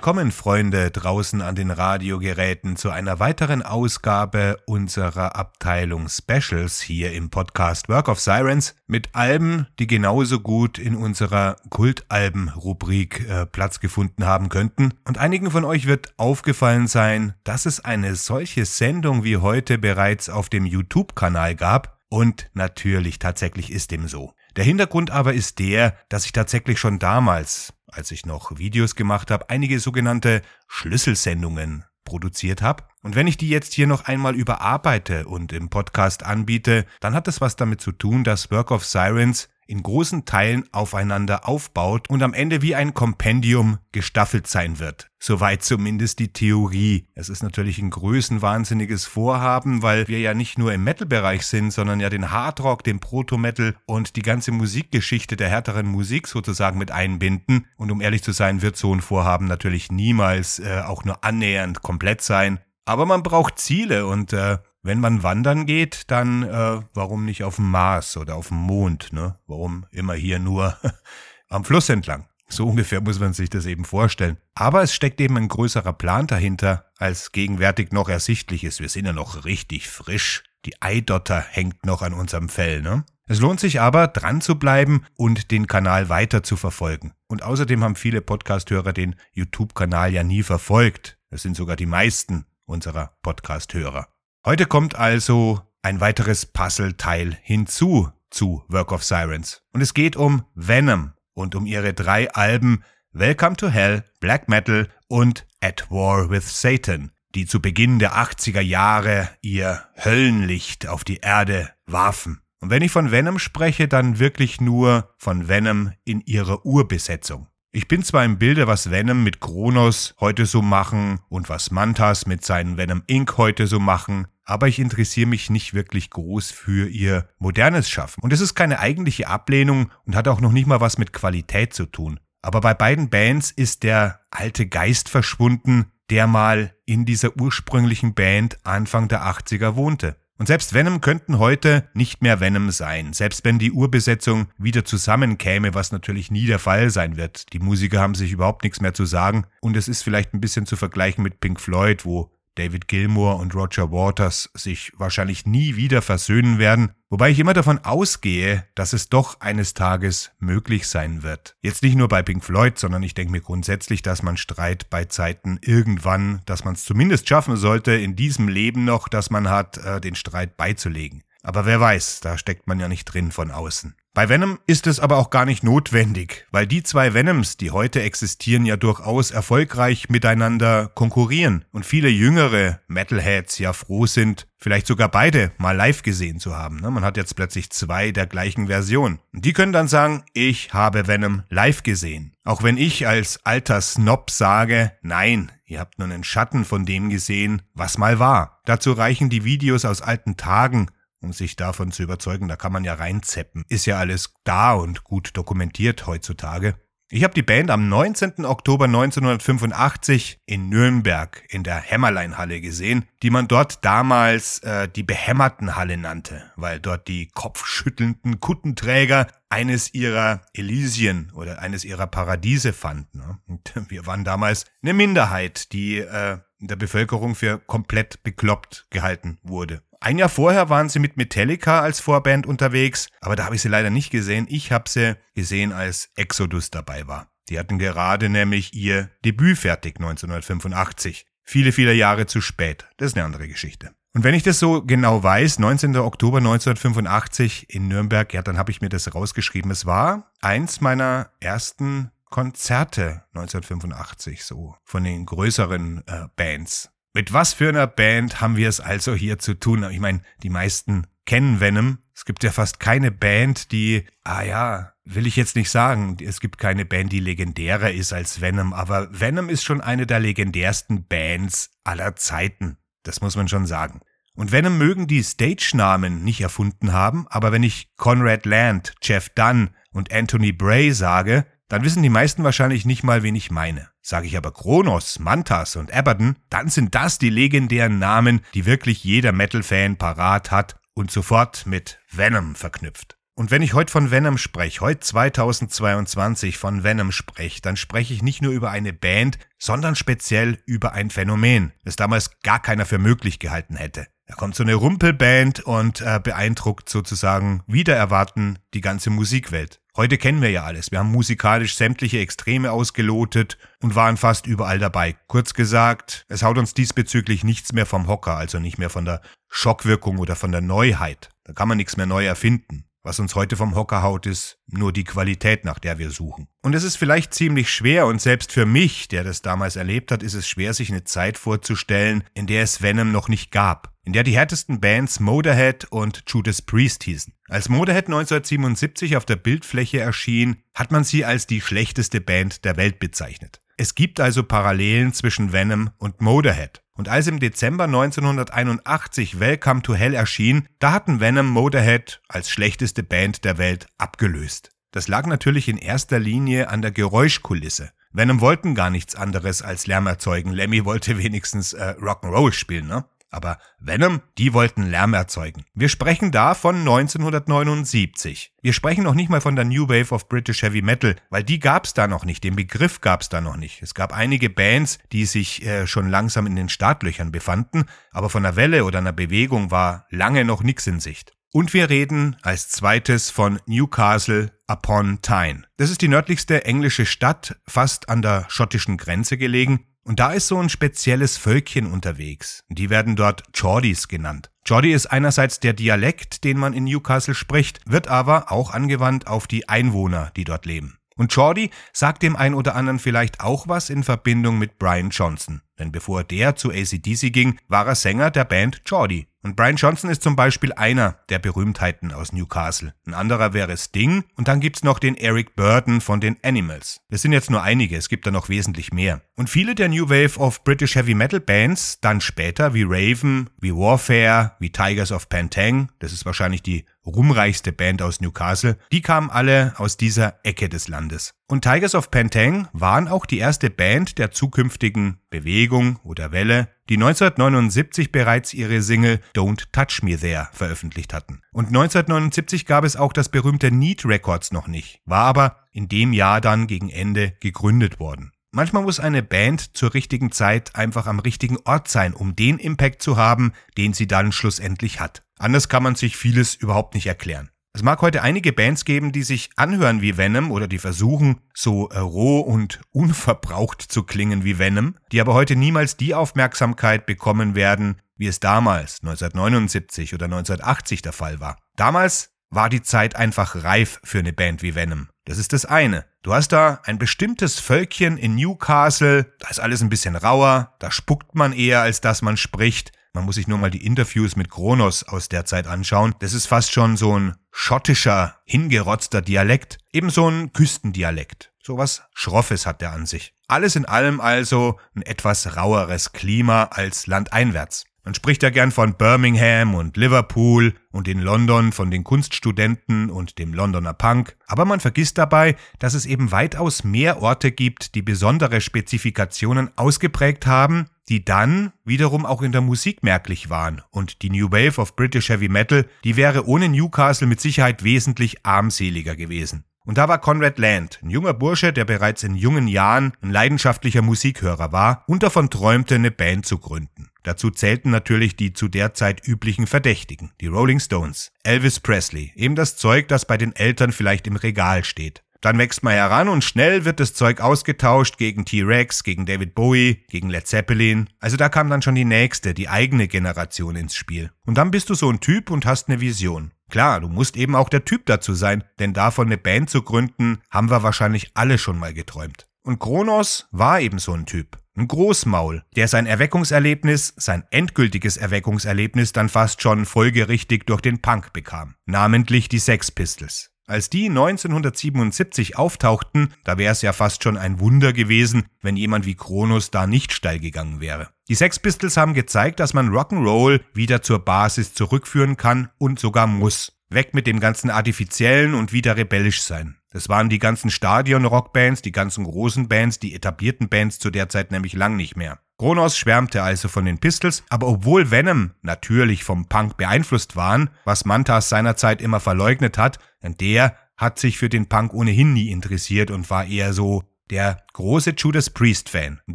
Willkommen, Freunde draußen an den Radiogeräten, zu einer weiteren Ausgabe unserer Abteilung Specials hier im Podcast Work of Sirens mit Alben, die genauso gut in unserer Kultalben-Rubrik äh, Platz gefunden haben könnten. Und einigen von euch wird aufgefallen sein, dass es eine solche Sendung wie heute bereits auf dem YouTube-Kanal gab. Und natürlich tatsächlich ist dem so. Der Hintergrund aber ist der, dass ich tatsächlich schon damals, als ich noch Videos gemacht habe, einige sogenannte Schlüsselsendungen produziert habe. Und wenn ich die jetzt hier noch einmal überarbeite und im Podcast anbiete, dann hat das was damit zu tun, dass Work of Sirens in großen Teilen aufeinander aufbaut und am Ende wie ein Kompendium gestaffelt sein wird. Soweit zumindest die Theorie. Es ist natürlich ein größenwahnsinniges Vorhaben, weil wir ja nicht nur im Metal-Bereich sind, sondern ja den Hardrock, den Proto-Metal und die ganze Musikgeschichte der härteren Musik sozusagen mit einbinden. Und um ehrlich zu sein, wird so ein Vorhaben natürlich niemals äh, auch nur annähernd komplett sein. Aber man braucht Ziele und äh, wenn man wandern geht, dann äh, warum nicht auf dem Mars oder auf dem Mond? Ne? Warum immer hier nur am Fluss entlang? So ungefähr muss man sich das eben vorstellen. Aber es steckt eben ein größerer Plan dahinter, als gegenwärtig noch ersichtlich ist. Wir sind ja noch richtig frisch. Die Eidotter hängt noch an unserem Fell, ne? Es lohnt sich aber, dran zu bleiben und den Kanal weiter zu verfolgen. Und außerdem haben viele Podcasthörer den YouTube-Kanal ja nie verfolgt. Das sind sogar die meisten unserer Podcasthörer. Heute kommt also ein weiteres Puzzleteil hinzu zu Work of Sirens. Und es geht um Venom und um ihre drei Alben Welcome to Hell, Black Metal und At War with Satan, die zu Beginn der 80er Jahre ihr Höllenlicht auf die Erde warfen. Und wenn ich von Venom spreche, dann wirklich nur von Venom in ihrer Urbesetzung. Ich bin zwar im Bilde, was Venom mit Kronos heute so machen und was Mantas mit seinen Venom Inc. heute so machen, aber ich interessiere mich nicht wirklich groß für ihr modernes Schaffen. Und es ist keine eigentliche Ablehnung und hat auch noch nicht mal was mit Qualität zu tun. Aber bei beiden Bands ist der alte Geist verschwunden, der mal in dieser ursprünglichen Band Anfang der 80er wohnte. Und selbst Venom könnten heute nicht mehr Venom sein, selbst wenn die Urbesetzung wieder zusammenkäme, was natürlich nie der Fall sein wird. Die Musiker haben sich überhaupt nichts mehr zu sagen und es ist vielleicht ein bisschen zu vergleichen mit Pink Floyd, wo David Gilmour und Roger Waters sich wahrscheinlich nie wieder versöhnen werden, wobei ich immer davon ausgehe, dass es doch eines Tages möglich sein wird. Jetzt nicht nur bei Pink Floyd, sondern ich denke mir grundsätzlich, dass man Streit bei Zeiten irgendwann, dass man es zumindest schaffen sollte, in diesem Leben noch, dass man hat, äh, den Streit beizulegen. Aber wer weiß, da steckt man ja nicht drin von außen. Bei Venom ist es aber auch gar nicht notwendig, weil die zwei Venoms, die heute existieren, ja durchaus erfolgreich miteinander konkurrieren und viele jüngere Metalheads ja froh sind, vielleicht sogar beide mal live gesehen zu haben. Ne? Man hat jetzt plötzlich zwei der gleichen Version. Die können dann sagen, ich habe Venom live gesehen. Auch wenn ich als alter Snob sage, nein, ihr habt nur einen Schatten von dem gesehen, was mal war. Dazu reichen die Videos aus alten Tagen um sich davon zu überzeugen. Da kann man ja reinzeppen. Ist ja alles da und gut dokumentiert heutzutage. Ich habe die Band am 19. Oktober 1985 in Nürnberg in der Hämmerleinhalle gesehen, die man dort damals äh, die Behämmertenhalle nannte, weil dort die kopfschüttelnden Kuttenträger eines ihrer Elysien oder eines ihrer Paradiese fanden. Ne? Und wir waren damals eine Minderheit, die äh, in der Bevölkerung für komplett bekloppt gehalten wurde. Ein Jahr vorher waren sie mit Metallica als Vorband unterwegs, aber da habe ich sie leider nicht gesehen. Ich habe sie gesehen, als Exodus dabei war. Die hatten gerade nämlich ihr Debüt fertig 1985. Viele, viele Jahre zu spät. Das ist eine andere Geschichte. Und wenn ich das so genau weiß, 19. Oktober 1985 in Nürnberg, ja, dann habe ich mir das rausgeschrieben. Es war eins meiner ersten Konzerte 1985, so von den größeren äh, Bands. Mit was für einer Band haben wir es also hier zu tun? Ich meine, die meisten kennen Venom. Es gibt ja fast keine Band, die, ah ja, will ich jetzt nicht sagen, es gibt keine Band, die legendärer ist als Venom, aber Venom ist schon eine der legendärsten Bands aller Zeiten. Das muss man schon sagen. Und Venom mögen die Stage-Namen nicht erfunden haben, aber wenn ich Conrad Land, Jeff Dunn und Anthony Bray sage, dann wissen die meisten wahrscheinlich nicht mal, wen ich meine. Sage ich aber Kronos, Mantas und Abaddon, dann sind das die legendären Namen, die wirklich jeder Metal-Fan parat hat und sofort mit Venom verknüpft. Und wenn ich heute von Venom spreche, heute 2022 von Venom spreche, dann spreche ich nicht nur über eine Band, sondern speziell über ein Phänomen, das damals gar keiner für möglich gehalten hätte. Da kommt so eine Rumpelband und äh, beeindruckt sozusagen wieder erwarten die ganze Musikwelt. Heute kennen wir ja alles. Wir haben musikalisch sämtliche Extreme ausgelotet und waren fast überall dabei. Kurz gesagt, es haut uns diesbezüglich nichts mehr vom Hocker, also nicht mehr von der Schockwirkung oder von der Neuheit. Da kann man nichts mehr neu erfinden. Was uns heute vom Hocker haut, ist nur die Qualität, nach der wir suchen. Und es ist vielleicht ziemlich schwer, und selbst für mich, der das damals erlebt hat, ist es schwer, sich eine Zeit vorzustellen, in der es Venom noch nicht gab. In der die härtesten Bands Motorhead und Judas Priest hießen. Als Motorhead 1977 auf der Bildfläche erschien, hat man sie als die schlechteste Band der Welt bezeichnet. Es gibt also Parallelen zwischen Venom und Motorhead. Und als im Dezember 1981 Welcome to Hell erschien, da hatten Venom Motorhead als schlechteste Band der Welt abgelöst. Das lag natürlich in erster Linie an der Geräuschkulisse. Venom wollten gar nichts anderes als Lärm erzeugen. Lemmy wollte wenigstens äh, Rock'n'Roll spielen, ne? Aber Venom, die wollten Lärm erzeugen. Wir sprechen da von 1979. Wir sprechen noch nicht mal von der New Wave of British Heavy Metal, weil die gab's da noch nicht, den Begriff gab's da noch nicht. Es gab einige Bands, die sich äh, schon langsam in den Startlöchern befanden, aber von einer Welle oder einer Bewegung war lange noch nix in Sicht. Und wir reden als zweites von Newcastle upon Tyne. Das ist die nördlichste englische Stadt, fast an der schottischen Grenze gelegen und da ist so ein spezielles Völkchen unterwegs. Die werden dort Geordies genannt. Geordie ist einerseits der Dialekt, den man in Newcastle spricht, wird aber auch angewandt auf die Einwohner, die dort leben. Und Geordie sagt dem ein oder anderen vielleicht auch was in Verbindung mit Brian Johnson. Denn bevor der zu ACDC ging, war er Sänger der Band Geordie. Und Brian Johnson ist zum Beispiel einer der Berühmtheiten aus Newcastle. Ein anderer wäre Sting und dann gibt's noch den Eric Burton von den Animals. Das sind jetzt nur einige, es gibt da noch wesentlich mehr. Und viele der New Wave of British Heavy Metal Bands, dann später wie Raven, wie Warfare, wie Tigers of Pantang, das ist wahrscheinlich die ruhmreichste Band aus Newcastle, die kamen alle aus dieser Ecke des Landes. Und Tigers of Pantang waren auch die erste Band der zukünftigen Bewegung oder Welle, die 1979 bereits ihre Single Don't Touch Me There veröffentlicht hatten. Und 1979 gab es auch das berühmte Need Records noch nicht, war aber in dem Jahr dann gegen Ende gegründet worden. Manchmal muss eine Band zur richtigen Zeit einfach am richtigen Ort sein, um den Impact zu haben, den sie dann schlussendlich hat. Anders kann man sich vieles überhaupt nicht erklären. Es mag heute einige Bands geben, die sich anhören wie Venom oder die versuchen, so äh, roh und unverbraucht zu klingen wie Venom, die aber heute niemals die Aufmerksamkeit bekommen werden, wie es damals 1979 oder 1980 der Fall war. Damals war die Zeit einfach reif für eine Band wie Venom. Das ist das eine. Du hast da ein bestimmtes Völkchen in Newcastle, da ist alles ein bisschen rauer, da spuckt man eher, als dass man spricht. Man muss sich nur mal die Interviews mit Kronos aus der Zeit anschauen. Das ist fast schon so ein schottischer, hingerotzter Dialekt. Eben so ein Küstendialekt. So was Schroffes hat der an sich. Alles in allem also ein etwas raueres Klima als landeinwärts. Man spricht ja gern von Birmingham und Liverpool und in London von den Kunststudenten und dem Londoner Punk, aber man vergisst dabei, dass es eben weitaus mehr Orte gibt, die besondere Spezifikationen ausgeprägt haben, die dann wiederum auch in der Musik merklich waren. Und die New Wave of British Heavy Metal, die wäre ohne Newcastle mit Sicherheit wesentlich armseliger gewesen. Und da war Conrad Land, ein junger Bursche, der bereits in jungen Jahren ein leidenschaftlicher Musikhörer war und davon träumte, eine Band zu gründen. Dazu zählten natürlich die zu der Zeit üblichen Verdächtigen, die Rolling Stones, Elvis Presley, eben das Zeug, das bei den Eltern vielleicht im Regal steht. Dann wächst man heran und schnell wird das Zeug ausgetauscht gegen T-Rex, gegen David Bowie, gegen Led Zeppelin. Also da kam dann schon die nächste, die eigene Generation ins Spiel. Und dann bist du so ein Typ und hast eine Vision. Klar, du musst eben auch der Typ dazu sein, denn davon eine Band zu gründen, haben wir wahrscheinlich alle schon mal geträumt. Und Kronos war eben so ein Typ. Ein Großmaul, der sein Erweckungserlebnis, sein endgültiges Erweckungserlebnis dann fast schon folgerichtig durch den Punk bekam. Namentlich die Sex Pistols. Als die 1977 auftauchten, da wäre es ja fast schon ein Wunder gewesen, wenn jemand wie Kronos da nicht steil gegangen wäre. Die Sex Pistols haben gezeigt, dass man Rock'n'Roll wieder zur Basis zurückführen kann und sogar muss. Weg mit dem ganzen Artifiziellen und wieder rebellisch sein. Das waren die ganzen Stadion-Rockbands, die ganzen großen Bands, die etablierten Bands zu der Zeit nämlich lang nicht mehr. Kronos schwärmte also von den Pistols, aber obwohl Venom natürlich vom Punk beeinflusst waren, was Mantas seinerzeit immer verleugnet hat, denn der hat sich für den Punk ohnehin nie interessiert und war eher so der große Judas Priest-Fan und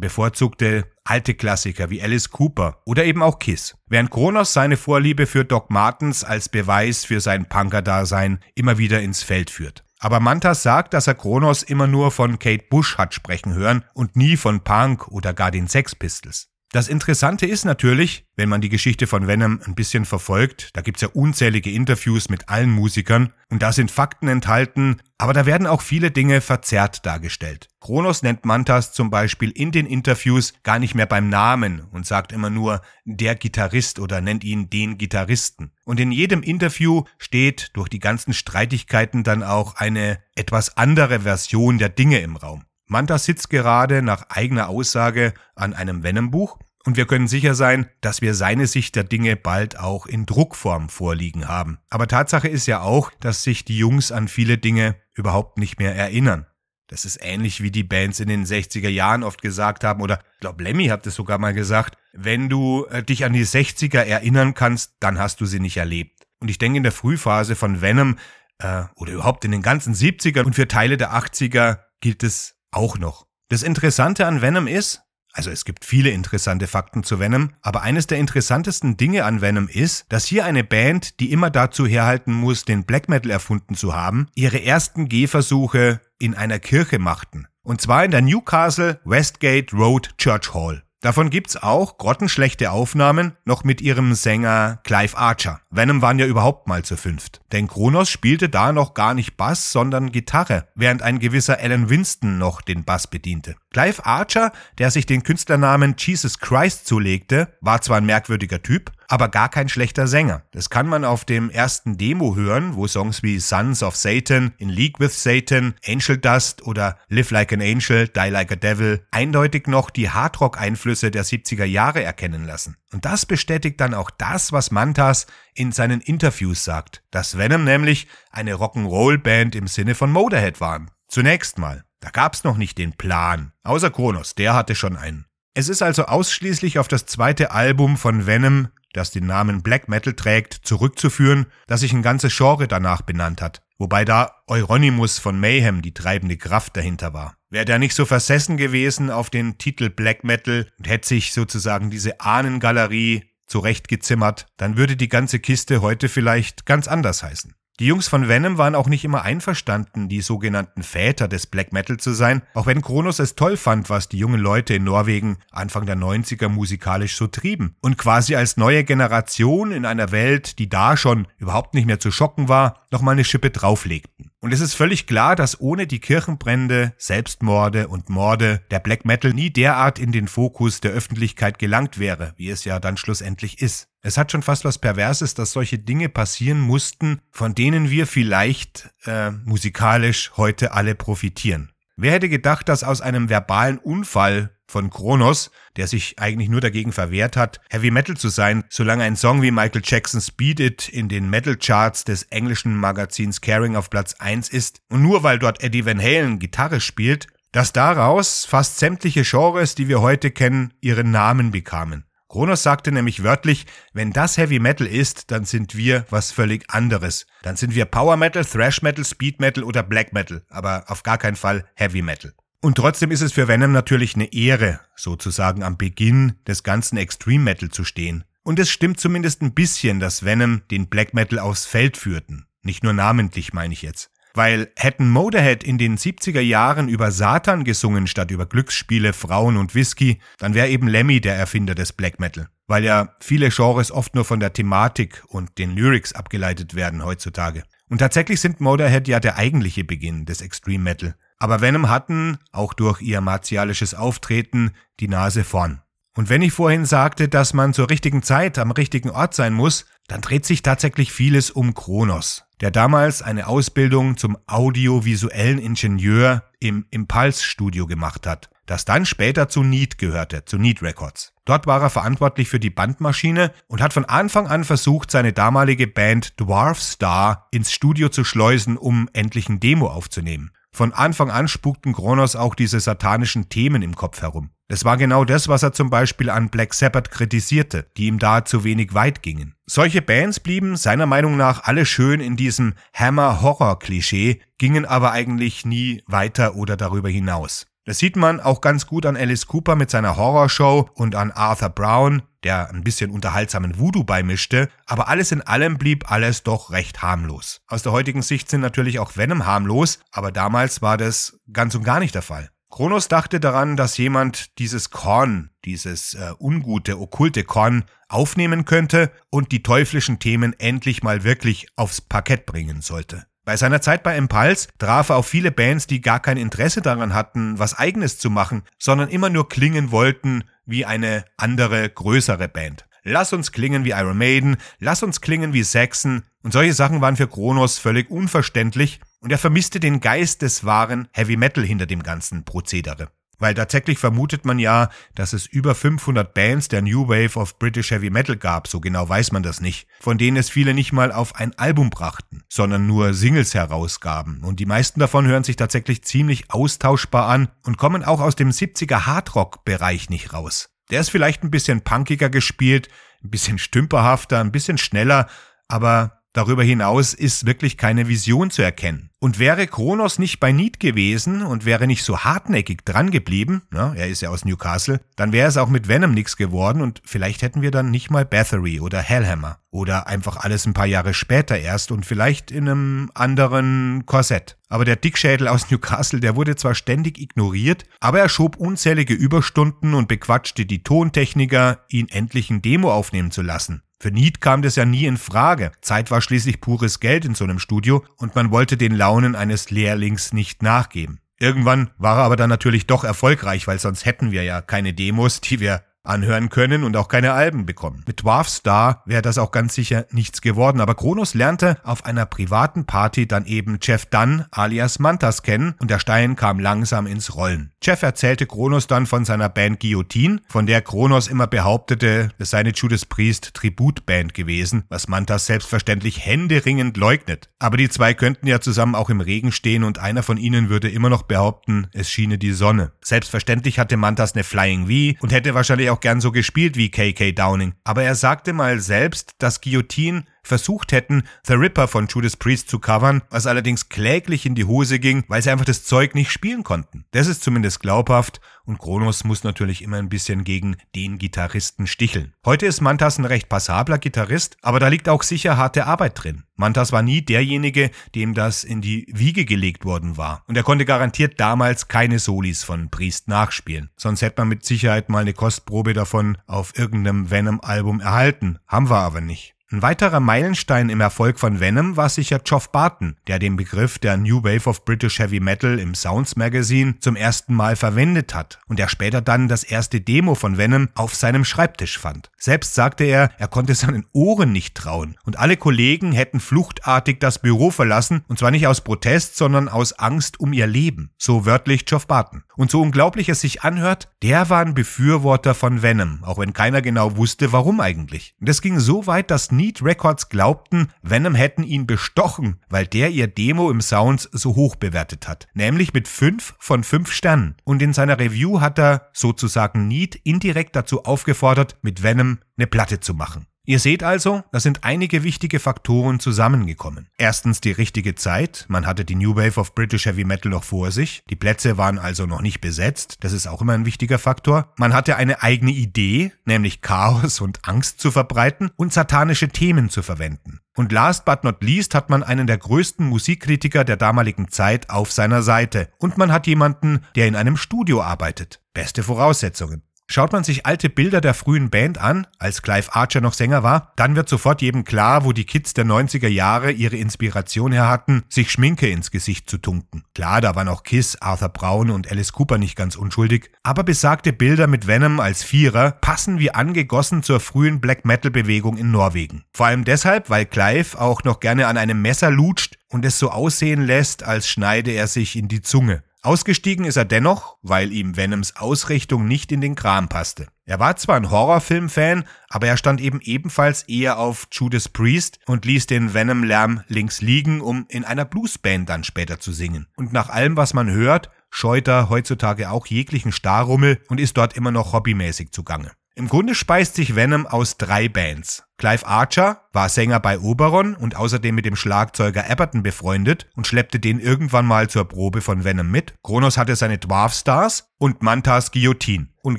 bevorzugte alte Klassiker wie Alice Cooper oder eben auch Kiss, während Kronos seine Vorliebe für Doc Martens als Beweis für sein Punker-Dasein immer wieder ins Feld führt. Aber Mantas sagt, dass er Kronos immer nur von Kate Bush hat sprechen hören und nie von Punk oder gar den Sex Pistols. Das Interessante ist natürlich, wenn man die Geschichte von Venom ein bisschen verfolgt, da gibt's ja unzählige Interviews mit allen Musikern und da sind Fakten enthalten, aber da werden auch viele Dinge verzerrt dargestellt. Kronos nennt Mantas zum Beispiel in den Interviews gar nicht mehr beim Namen und sagt immer nur der Gitarrist oder nennt ihn den Gitarristen. Und in jedem Interview steht durch die ganzen Streitigkeiten dann auch eine etwas andere Version der Dinge im Raum. Manta sitzt gerade nach eigener Aussage an einem Venom-Buch und wir können sicher sein, dass wir seine Sicht der Dinge bald auch in Druckform vorliegen haben. Aber Tatsache ist ja auch, dass sich die Jungs an viele Dinge überhaupt nicht mehr erinnern. Das ist ähnlich wie die Bands in den 60er Jahren oft gesagt haben, oder ich glaube, Lemmy hat es sogar mal gesagt, wenn du äh, dich an die 60er erinnern kannst, dann hast du sie nicht erlebt. Und ich denke, in der Frühphase von Venom äh, oder überhaupt in den ganzen 70er und für Teile der 80er gilt es auch noch. Das Interessante an Venom ist, also es gibt viele interessante Fakten zu Venom, aber eines der interessantesten Dinge an Venom ist, dass hier eine Band, die immer dazu herhalten muss, den Black Metal erfunden zu haben, ihre ersten Gehversuche in einer Kirche machten. Und zwar in der Newcastle Westgate Road Church Hall. Davon gibt's auch grottenschlechte Aufnahmen noch mit ihrem Sänger Clive Archer. Venom waren ja überhaupt mal zu fünft. Denn Kronos spielte da noch gar nicht Bass, sondern Gitarre, während ein gewisser Alan Winston noch den Bass bediente. Clive Archer, der sich den Künstlernamen Jesus Christ zulegte, war zwar ein merkwürdiger Typ, aber gar kein schlechter Sänger. Das kann man auf dem ersten Demo hören, wo Songs wie Sons of Satan, In League with Satan, Angel Dust oder Live Like an Angel, Die Like a Devil eindeutig noch die Hardrock-Einflüsse der 70er Jahre erkennen lassen. Und das bestätigt dann auch das, was Mantas in seinen Interviews sagt, dass Venom nämlich eine Rock'n'Roll-Band im Sinne von Motorhead waren. Zunächst mal. Da gab's noch nicht den Plan. Außer Kronos, der hatte schon einen. Es ist also ausschließlich auf das zweite Album von Venom das den Namen Black Metal trägt, zurückzuführen, das sich ein ganzes Genre danach benannt hat, wobei da Euronymous von Mayhem die treibende Kraft dahinter war. Wäre der nicht so versessen gewesen auf den Titel Black Metal und hätte sich sozusagen diese Ahnengalerie zurechtgezimmert, dann würde die ganze Kiste heute vielleicht ganz anders heißen. Die Jungs von Venom waren auch nicht immer einverstanden, die sogenannten Väter des Black Metal zu sein, auch wenn Kronos es toll fand, was die jungen Leute in Norwegen Anfang der 90er musikalisch so trieben und quasi als neue Generation in einer Welt, die da schon überhaupt nicht mehr zu schocken war, nochmal eine Schippe drauflegten. Und es ist völlig klar, dass ohne die Kirchenbrände, Selbstmorde und Morde der Black Metal nie derart in den Fokus der Öffentlichkeit gelangt wäre, wie es ja dann schlussendlich ist. Es hat schon fast was Perverses, dass solche Dinge passieren mussten, von denen wir vielleicht äh, musikalisch heute alle profitieren. Wer hätte gedacht, dass aus einem verbalen Unfall von Kronos, der sich eigentlich nur dagegen verwehrt hat, Heavy Metal zu sein, solange ein Song wie Michael Jackson's Beat It in den Metal Charts des englischen Magazins Caring auf Platz 1 ist und nur weil dort Eddie Van Halen Gitarre spielt, dass daraus fast sämtliche Genres, die wir heute kennen, ihren Namen bekamen. Kronos sagte nämlich wörtlich, wenn das Heavy Metal ist, dann sind wir was völlig anderes. Dann sind wir Power Metal, Thrash Metal, Speed Metal oder Black Metal, aber auf gar keinen Fall Heavy Metal. Und trotzdem ist es für Venom natürlich eine Ehre, sozusagen am Beginn des ganzen Extreme Metal zu stehen. Und es stimmt zumindest ein bisschen, dass Venom den Black Metal aufs Feld führten. Nicht nur namentlich, meine ich jetzt. Weil hätten Motorhead in den 70er Jahren über Satan gesungen statt über Glücksspiele, Frauen und Whisky, dann wäre eben Lemmy der Erfinder des Black Metal. Weil ja viele Genres oft nur von der Thematik und den Lyrics abgeleitet werden heutzutage. Und tatsächlich sind Motorhead ja der eigentliche Beginn des Extreme Metal. Aber Venom hatten, auch durch ihr martialisches Auftreten, die Nase vorn. Und wenn ich vorhin sagte, dass man zur richtigen Zeit am richtigen Ort sein muss, dann dreht sich tatsächlich vieles um Kronos der damals eine Ausbildung zum audiovisuellen Ingenieur im Impulse-Studio gemacht hat. das dann später zu Need gehörte, zu Need Records. Dort war er verantwortlich für die Bandmaschine und hat von Anfang an versucht, seine damalige Band Dwarf Star ins Studio zu schleusen, um endlich ein Demo aufzunehmen. Von Anfang an spukten Kronos auch diese satanischen Themen im Kopf herum. Es war genau das, was er zum Beispiel an Black Sabbath kritisierte, die ihm da zu wenig weit gingen. Solche Bands blieben seiner Meinung nach alle schön in diesem Hammer-Horror-Klischee, gingen aber eigentlich nie weiter oder darüber hinaus. Das sieht man auch ganz gut an Alice Cooper mit seiner Horrorshow und an Arthur Brown, der ein bisschen unterhaltsamen Voodoo beimischte, aber alles in allem blieb alles doch recht harmlos. Aus der heutigen Sicht sind natürlich auch Venom harmlos, aber damals war das ganz und gar nicht der Fall. Kronos dachte daran, dass jemand dieses Korn, dieses äh, ungute, okkulte Korn aufnehmen könnte und die teuflischen Themen endlich mal wirklich aufs Parkett bringen sollte. Bei seiner Zeit bei Impulse traf er auf viele Bands, die gar kein Interesse daran hatten, was eigenes zu machen, sondern immer nur klingen wollten wie eine andere, größere Band. Lass uns klingen wie Iron Maiden, lass uns klingen wie Saxon. Und solche Sachen waren für Kronos völlig unverständlich und er vermisste den Geist des wahren Heavy Metal hinter dem ganzen Prozedere. Weil tatsächlich vermutet man ja, dass es über 500 Bands der New Wave of British Heavy Metal gab, so genau weiß man das nicht, von denen es viele nicht mal auf ein Album brachten, sondern nur Singles herausgaben. Und die meisten davon hören sich tatsächlich ziemlich austauschbar an und kommen auch aus dem 70er Hardrock-Bereich nicht raus. Der ist vielleicht ein bisschen punkiger gespielt, ein bisschen stümperhafter, ein bisschen schneller, aber Darüber hinaus ist wirklich keine Vision zu erkennen. Und wäre Kronos nicht bei Need gewesen und wäre nicht so hartnäckig dran geblieben, ja, er ist ja aus Newcastle, dann wäre es auch mit Venom nichts geworden und vielleicht hätten wir dann nicht mal Bathory oder Hellhammer. Oder einfach alles ein paar Jahre später erst und vielleicht in einem anderen Korsett. Aber der Dickschädel aus Newcastle, der wurde zwar ständig ignoriert, aber er schob unzählige Überstunden und bequatschte die Tontechniker, ihn endlich ein Demo aufnehmen zu lassen. Für Need kam das ja nie in Frage. Zeit war schließlich pures Geld in so einem Studio und man wollte den Launen eines Lehrlings nicht nachgeben. Irgendwann war er aber dann natürlich doch erfolgreich, weil sonst hätten wir ja keine Demos, die wir anhören können und auch keine Alben bekommen. Mit Dwarf Star wäre das auch ganz sicher nichts geworden, aber Kronos lernte auf einer privaten Party dann eben Jeff Dunn alias Mantas kennen und der Stein kam langsam ins Rollen. Jeff erzählte Kronos dann von seiner Band Guillotine, von der Kronos immer behauptete, es sei eine Judas Priest Tributband gewesen, was Mantas selbstverständlich händeringend leugnet. Aber die zwei könnten ja zusammen auch im Regen stehen und einer von ihnen würde immer noch behaupten, es schiene die Sonne. Selbstverständlich hatte Mantas eine Flying V und hätte wahrscheinlich auch auch gern so gespielt wie KK Downing, aber er sagte mal selbst, dass Guillotine versucht hätten, The Ripper von Judas Priest zu covern, was allerdings kläglich in die Hose ging, weil sie einfach das Zeug nicht spielen konnten. Das ist zumindest glaubhaft und Kronos muss natürlich immer ein bisschen gegen den Gitarristen sticheln. Heute ist Mantas ein recht passabler Gitarrist, aber da liegt auch sicher harte Arbeit drin. Mantas war nie derjenige, dem das in die Wiege gelegt worden war. Und er konnte garantiert damals keine Solis von Priest nachspielen. Sonst hätte man mit Sicherheit mal eine Kostprobe davon auf irgendeinem Venom-Album erhalten. Haben wir aber nicht. Ein weiterer Meilenstein im Erfolg von Venom war sicher Geoff Barton, der den Begriff der New Wave of British Heavy Metal im Sounds Magazine zum ersten Mal verwendet hat und der später dann das erste Demo von Venom auf seinem Schreibtisch fand. Selbst sagte er, er konnte seinen Ohren nicht trauen und alle Kollegen hätten fluchtartig das Büro verlassen und zwar nicht aus Protest, sondern aus Angst um ihr Leben. So wörtlich Geoff Barton. Und so unglaublich es sich anhört, der war ein Befürworter von Venom, auch wenn keiner genau wusste, warum eigentlich. Und es ging so weit, dass Need Records glaubten, Venom hätten ihn bestochen, weil der ihr Demo im Sounds so hoch bewertet hat. Nämlich mit 5 von 5 Sternen. Und in seiner Review hat er sozusagen Need indirekt dazu aufgefordert, mit Venom eine Platte zu machen. Ihr seht also, da sind einige wichtige Faktoren zusammengekommen. Erstens die richtige Zeit, man hatte die New Wave of British Heavy Metal noch vor sich, die Plätze waren also noch nicht besetzt, das ist auch immer ein wichtiger Faktor. Man hatte eine eigene Idee, nämlich Chaos und Angst zu verbreiten und satanische Themen zu verwenden. Und last but not least hat man einen der größten Musikkritiker der damaligen Zeit auf seiner Seite. Und man hat jemanden, der in einem Studio arbeitet. Beste Voraussetzungen. Schaut man sich alte Bilder der frühen Band an, als Clive Archer noch Sänger war, dann wird sofort jedem klar, wo die Kids der 90er Jahre ihre Inspiration her hatten, sich Schminke ins Gesicht zu tunken. Klar, da waren auch Kiss, Arthur Brown und Alice Cooper nicht ganz unschuldig, aber besagte Bilder mit Venom als Vierer passen wie angegossen zur frühen Black Metal Bewegung in Norwegen. Vor allem deshalb, weil Clive auch noch gerne an einem Messer lutscht und es so aussehen lässt, als schneide er sich in die Zunge. Ausgestiegen ist er dennoch, weil ihm Venoms Ausrichtung nicht in den Kram passte. Er war zwar ein Horrorfilm-Fan, aber er stand eben ebenfalls eher auf Judas Priest und ließ den Venom-Lärm links liegen, um in einer Bluesband dann später zu singen. Und nach allem, was man hört, scheut er heutzutage auch jeglichen Starrummel und ist dort immer noch hobbymäßig zugange. Im Grunde speist sich Venom aus drei Bands. Clive Archer war Sänger bei Oberon und außerdem mit dem Schlagzeuger Aberton befreundet und schleppte den irgendwann mal zur Probe von Venom mit. Kronos hatte seine Dwarf Stars und Mantas Guillotine. Und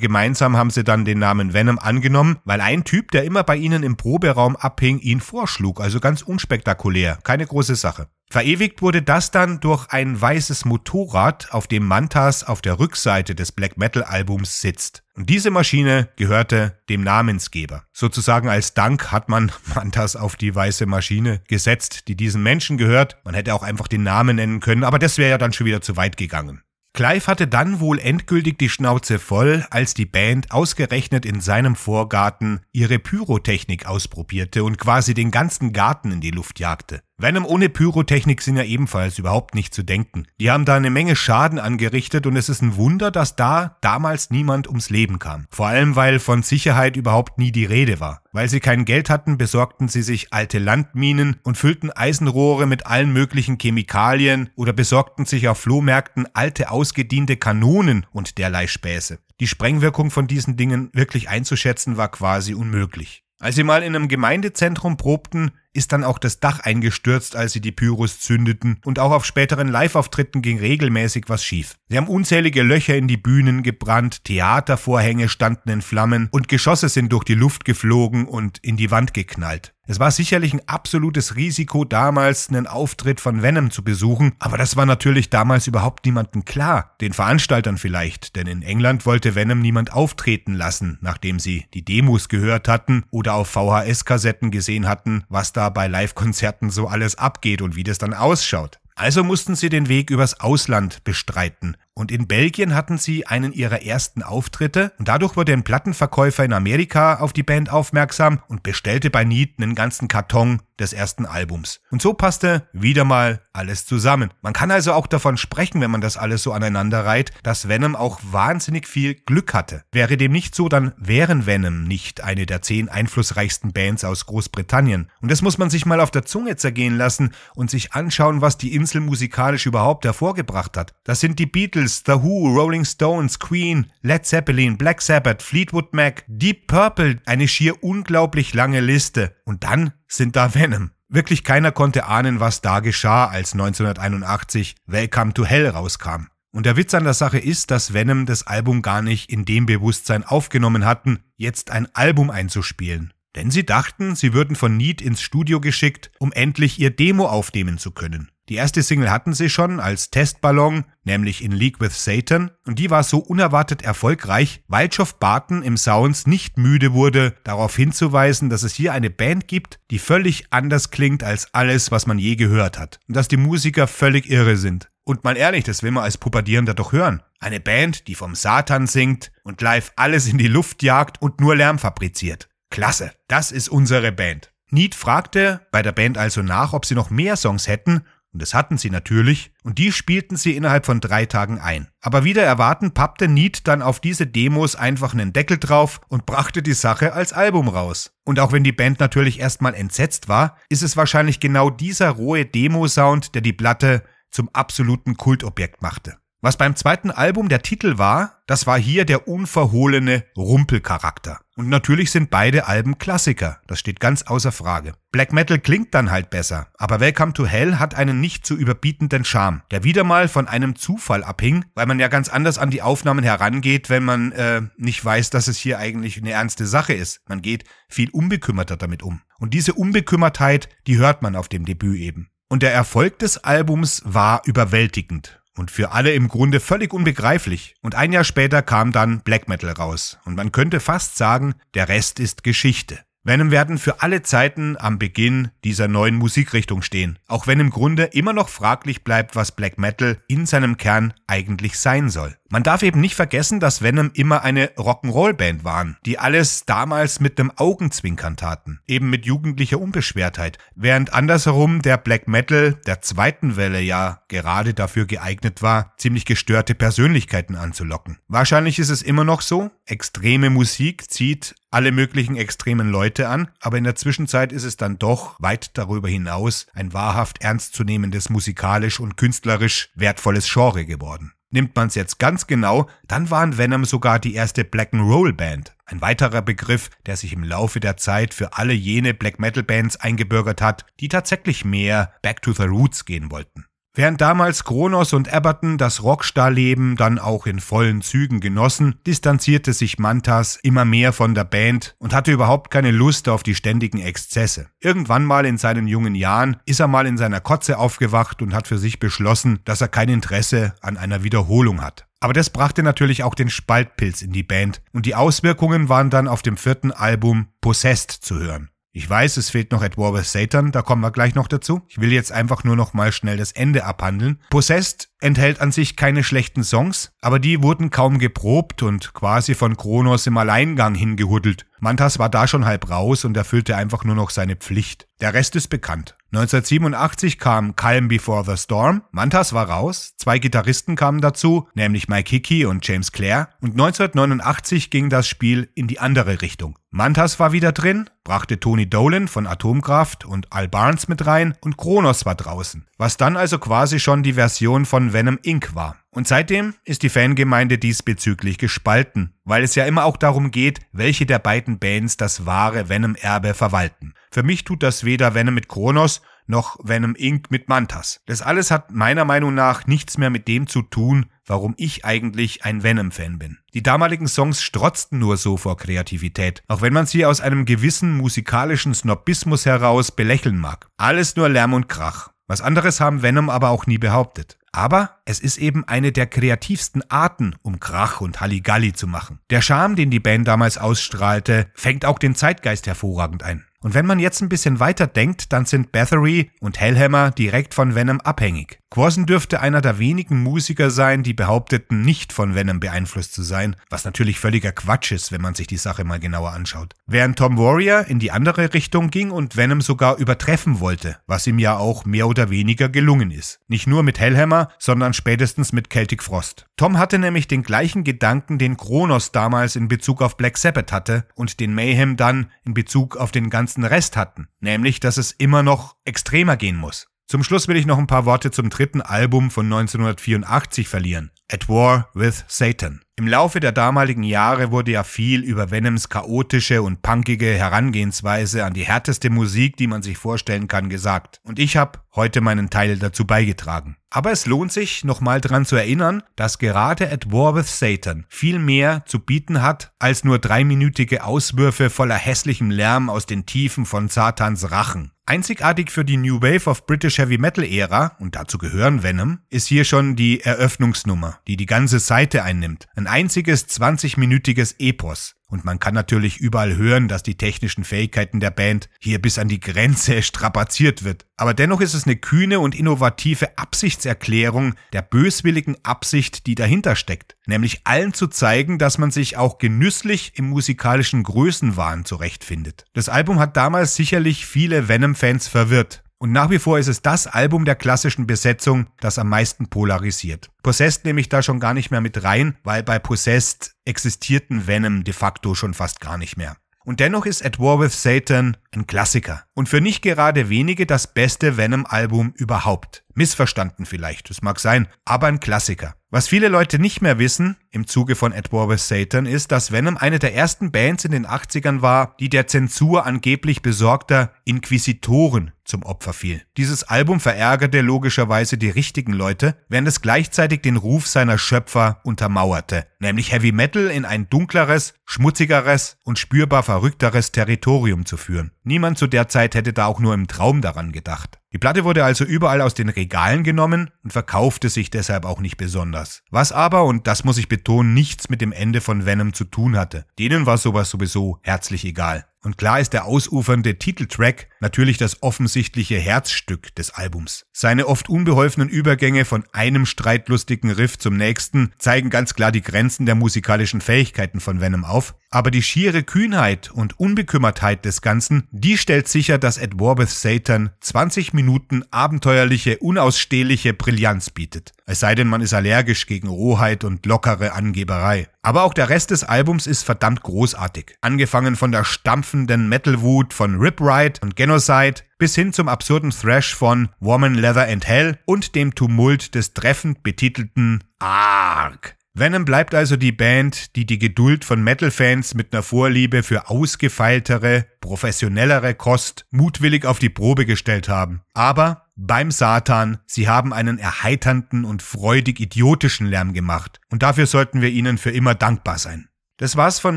gemeinsam haben sie dann den Namen Venom angenommen, weil ein Typ, der immer bei ihnen im Proberaum abhing, ihn vorschlug. Also ganz unspektakulär. Keine große Sache. Verewigt wurde das dann durch ein weißes Motorrad, auf dem Mantas auf der Rückseite des Black Metal Albums sitzt. Und diese Maschine gehörte dem Namensgeber. Sozusagen als Dank hat man Mantas auf die weiße Maschine gesetzt, die diesem Menschen gehört. Man hätte auch einfach den Namen nennen können, aber das wäre ja dann schon wieder zu weit gegangen. Clive hatte dann wohl endgültig die Schnauze voll, als die Band ausgerechnet in seinem Vorgarten ihre Pyrotechnik ausprobierte und quasi den ganzen Garten in die Luft jagte. Venom ohne Pyrotechnik sind ja ebenfalls überhaupt nicht zu denken. Die haben da eine Menge Schaden angerichtet und es ist ein Wunder, dass da damals niemand ums Leben kam. Vor allem, weil von Sicherheit überhaupt nie die Rede war. Weil sie kein Geld hatten, besorgten sie sich alte Landminen und füllten Eisenrohre mit allen möglichen Chemikalien oder besorgten sich auf Flohmärkten alte ausgediente Kanonen und derlei Späße. Die Sprengwirkung von diesen Dingen wirklich einzuschätzen war quasi unmöglich. Als sie mal in einem Gemeindezentrum probten, ist dann auch das Dach eingestürzt, als sie die Pyros zündeten, und auch auf späteren Live-Auftritten ging regelmäßig was schief. Sie haben unzählige Löcher in die Bühnen gebrannt, Theatervorhänge standen in Flammen und Geschosse sind durch die Luft geflogen und in die Wand geknallt. Es war sicherlich ein absolutes Risiko, damals einen Auftritt von Venom zu besuchen, aber das war natürlich damals überhaupt niemandem klar. Den Veranstaltern vielleicht, denn in England wollte Venom niemand auftreten lassen, nachdem sie die Demos gehört hatten oder auf VHS-Kassetten gesehen hatten, was da bei Live-Konzerten so alles abgeht und wie das dann ausschaut. Also mussten sie den Weg übers Ausland bestreiten und in Belgien hatten sie einen ihrer ersten Auftritte und dadurch wurde ein Plattenverkäufer in Amerika auf die Band aufmerksam und bestellte bei Need einen ganzen Karton des ersten Albums. Und so passte wieder mal alles zusammen. Man kann also auch davon sprechen, wenn man das alles so aneinander reiht, dass Venom auch wahnsinnig viel Glück hatte. Wäre dem nicht so, dann wären Venom nicht eine der zehn einflussreichsten Bands aus Großbritannien. Und das muss man sich mal auf der Zunge zergehen lassen und sich anschauen, was die Insel musikalisch überhaupt hervorgebracht hat. Das sind die Beatles, Beatles, The Who, Rolling Stones, Queen, Led Zeppelin, Black Sabbath, Fleetwood Mac, Deep Purple, eine schier unglaublich lange Liste. Und dann sind da Venom. Wirklich keiner konnte ahnen, was da geschah, als 1981 Welcome to Hell rauskam. Und der Witz an der Sache ist, dass Venom das Album gar nicht in dem Bewusstsein aufgenommen hatten, jetzt ein Album einzuspielen. Denn sie dachten, sie würden von Need ins Studio geschickt, um endlich ihr Demo aufnehmen zu können. Die erste Single hatten sie schon als Testballon, nämlich in League with Satan, und die war so unerwartet erfolgreich, weil Geoff Barton im Sounds nicht müde wurde, darauf hinzuweisen, dass es hier eine Band gibt, die völlig anders klingt als alles, was man je gehört hat, und dass die Musiker völlig irre sind. Und mal ehrlich, das will man als Pubertierender doch hören. Eine Band, die vom Satan singt und live alles in die Luft jagt und nur Lärm fabriziert. Klasse, das ist unsere Band. Need fragte bei der Band also nach, ob sie noch mehr Songs hätten und das hatten sie natürlich, und die spielten sie innerhalb von drei Tagen ein. Aber wieder erwarten pappte Need dann auf diese Demos einfach einen Deckel drauf und brachte die Sache als Album raus. Und auch wenn die Band natürlich erstmal entsetzt war, ist es wahrscheinlich genau dieser rohe Demo-Sound, der die Platte zum absoluten Kultobjekt machte. Was beim zweiten Album der Titel war, das war hier der unverhohlene Rumpelcharakter. Und natürlich sind beide Alben Klassiker, das steht ganz außer Frage. Black Metal klingt dann halt besser, aber Welcome to Hell hat einen nicht zu überbietenden Charme, der wieder mal von einem Zufall abhing, weil man ja ganz anders an die Aufnahmen herangeht, wenn man äh, nicht weiß, dass es hier eigentlich eine ernste Sache ist. Man geht viel unbekümmerter damit um. Und diese Unbekümmertheit, die hört man auf dem Debüt eben. Und der Erfolg des Albums war überwältigend und für alle im Grunde völlig unbegreiflich. Und ein Jahr später kam dann Black Metal raus. Und man könnte fast sagen, der Rest ist Geschichte. Venom werden für alle Zeiten am Beginn dieser neuen Musikrichtung stehen, auch wenn im Grunde immer noch fraglich bleibt, was Black Metal in seinem Kern eigentlich sein soll. Man darf eben nicht vergessen, dass Venom immer eine Rock'n'Roll-Band waren, die alles damals mit dem Augenzwinkern taten, eben mit jugendlicher Unbeschwertheit, während andersherum der Black Metal der zweiten Welle ja gerade dafür geeignet war, ziemlich gestörte Persönlichkeiten anzulocken. Wahrscheinlich ist es immer noch so, extreme Musik zieht alle möglichen extremen Leute an, aber in der Zwischenzeit ist es dann doch weit darüber hinaus ein wahrhaft ernstzunehmendes musikalisch und künstlerisch wertvolles Genre geworden. Nimmt man es jetzt ganz genau, dann waren Venom sogar die erste Black Roll Band. Ein weiterer Begriff, der sich im Laufe der Zeit für alle jene Black Metal Bands eingebürgert hat, die tatsächlich mehr Back to the Roots gehen wollten. Während damals Kronos und Eberton das Rockstar-Leben dann auch in vollen Zügen genossen, distanzierte sich Mantas immer mehr von der Band und hatte überhaupt keine Lust auf die ständigen Exzesse. Irgendwann mal in seinen jungen Jahren ist er mal in seiner Kotze aufgewacht und hat für sich beschlossen, dass er kein Interesse an einer Wiederholung hat. Aber das brachte natürlich auch den Spaltpilz in die Band und die Auswirkungen waren dann auf dem vierten Album Possessed zu hören. Ich weiß, es fehlt noch At War with Satan, da kommen wir gleich noch dazu. Ich will jetzt einfach nur noch mal schnell das Ende abhandeln. Possessed enthält an sich keine schlechten Songs, aber die wurden kaum geprobt und quasi von Kronos im Alleingang hingehuddelt. Mantas war da schon halb raus und erfüllte einfach nur noch seine Pflicht. Der Rest ist bekannt. 1987 kam Calm Before the Storm, Mantas war raus, zwei Gitarristen kamen dazu, nämlich Mike Hickey und James Clare, und 1989 ging das Spiel in die andere Richtung. Mantas war wieder drin, brachte Tony Dolan von Atomkraft und Al Barnes mit rein und Kronos war draußen, was dann also quasi schon die Version von Venom Inc. war. Und seitdem ist die Fangemeinde diesbezüglich gespalten, weil es ja immer auch darum geht, welche der beiden Bands das wahre Venom-Erbe verwalten. Für mich tut das weder Venom mit Kronos noch Venom Inc. mit Mantas. Das alles hat meiner Meinung nach nichts mehr mit dem zu tun, warum ich eigentlich ein Venom-Fan bin. Die damaligen Songs strotzten nur so vor Kreativität, auch wenn man sie aus einem gewissen musikalischen Snobismus heraus belächeln mag. Alles nur Lärm und Krach. Was anderes haben Venom aber auch nie behauptet. Aber es ist eben eine der kreativsten Arten, um Krach und Halligalli zu machen. Der Charme, den die Band damals ausstrahlte, fängt auch den Zeitgeist hervorragend ein. Und wenn man jetzt ein bisschen weiter denkt, dann sind Bathory und Hellhammer direkt von Venom abhängig. Quorsen dürfte einer der wenigen Musiker sein, die behaupteten, nicht von Venom beeinflusst zu sein, was natürlich völliger Quatsch ist, wenn man sich die Sache mal genauer anschaut. Während Tom Warrior in die andere Richtung ging und Venom sogar übertreffen wollte, was ihm ja auch mehr oder weniger gelungen ist. Nicht nur mit Hellhammer, sondern spätestens mit Celtic Frost. Tom hatte nämlich den gleichen Gedanken, den Kronos damals in Bezug auf Black Sabbath hatte und den Mayhem dann in Bezug auf den ganzen Rest hatten, nämlich dass es immer noch extremer gehen muss. Zum Schluss will ich noch ein paar Worte zum dritten Album von 1984 verlieren. At War with Satan. Im Laufe der damaligen Jahre wurde ja viel über Venoms chaotische und punkige Herangehensweise an die härteste Musik, die man sich vorstellen kann, gesagt. Und ich habe heute meinen Teil dazu beigetragen. Aber es lohnt sich, nochmal daran zu erinnern, dass gerade At War with Satan viel mehr zu bieten hat, als nur dreiminütige Auswürfe voller hässlichem Lärm aus den Tiefen von Satans Rachen. Einzigartig für die New Wave of British Heavy Metal Ära, und dazu gehören Venom, ist hier schon die Eröffnungsnummer, die die ganze Seite einnimmt. Ein einziges 20-minütiges Epos. Und man kann natürlich überall hören, dass die technischen Fähigkeiten der Band hier bis an die Grenze strapaziert wird. Aber dennoch ist es eine kühne und innovative Absichtserklärung der böswilligen Absicht, die dahinter steckt. Nämlich allen zu zeigen, dass man sich auch genüsslich im musikalischen Größenwahn zurechtfindet. Das Album hat damals sicherlich viele Venom-Fans verwirrt. Und nach wie vor ist es das Album der klassischen Besetzung, das am meisten polarisiert. Possessed nehme ich da schon gar nicht mehr mit rein, weil bei Possessed existierten Venom de facto schon fast gar nicht mehr. Und dennoch ist At War with Satan ein Klassiker. Und für nicht gerade wenige das beste Venom-Album überhaupt. Missverstanden vielleicht, das mag sein, aber ein Klassiker. Was viele Leute nicht mehr wissen, im Zuge von At War with Satan, ist, dass Venom eine der ersten Bands in den 80ern war, die der Zensur angeblich besorgter Inquisitoren zum Opfer fiel. Dieses Album verärgerte logischerweise die richtigen Leute, während es gleichzeitig den Ruf seiner Schöpfer untermauerte, nämlich Heavy Metal in ein dunkleres, schmutzigeres und spürbar verrückteres Territorium zu führen. Niemand zu der Zeit hätte da auch nur im Traum daran gedacht. Die Platte wurde also überall aus den Regalen genommen und verkaufte sich deshalb auch nicht besonders. Was aber, und das muss ich betonen, nichts mit dem Ende von Venom zu tun hatte. Denen war sowas sowieso herzlich egal. Und klar ist der ausufernde Titeltrack natürlich das offensichtliche Herzstück des Albums. Seine oft unbeholfenen Übergänge von einem streitlustigen Riff zum nächsten zeigen ganz klar die Grenzen der musikalischen Fähigkeiten von Venom auf. Aber die schiere Kühnheit und Unbekümmertheit des Ganzen, die stellt sicher, dass At War with Satan 20 Minuten abenteuerliche, unausstehliche Brillanz bietet. Es sei denn, man ist allergisch gegen Rohheit und lockere Angeberei. Aber auch der Rest des Albums ist verdammt großartig. Angefangen von der stampfenden Metalwut von Rip Ride und Genocide bis hin zum absurden Thrash von Woman, Leather and Hell und dem Tumult des treffend betitelten Ark. Venom bleibt also die Band, die die Geduld von Metal-Fans mit einer Vorliebe für ausgefeiltere, professionellere Kost mutwillig auf die Probe gestellt haben. Aber beim Satan, sie haben einen erheiternden und freudig idiotischen Lärm gemacht. Und dafür sollten wir ihnen für immer dankbar sein. Das war's von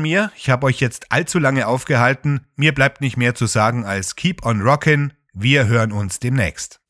mir. Ich habe euch jetzt allzu lange aufgehalten. Mir bleibt nicht mehr zu sagen als Keep on Rockin'. Wir hören uns demnächst.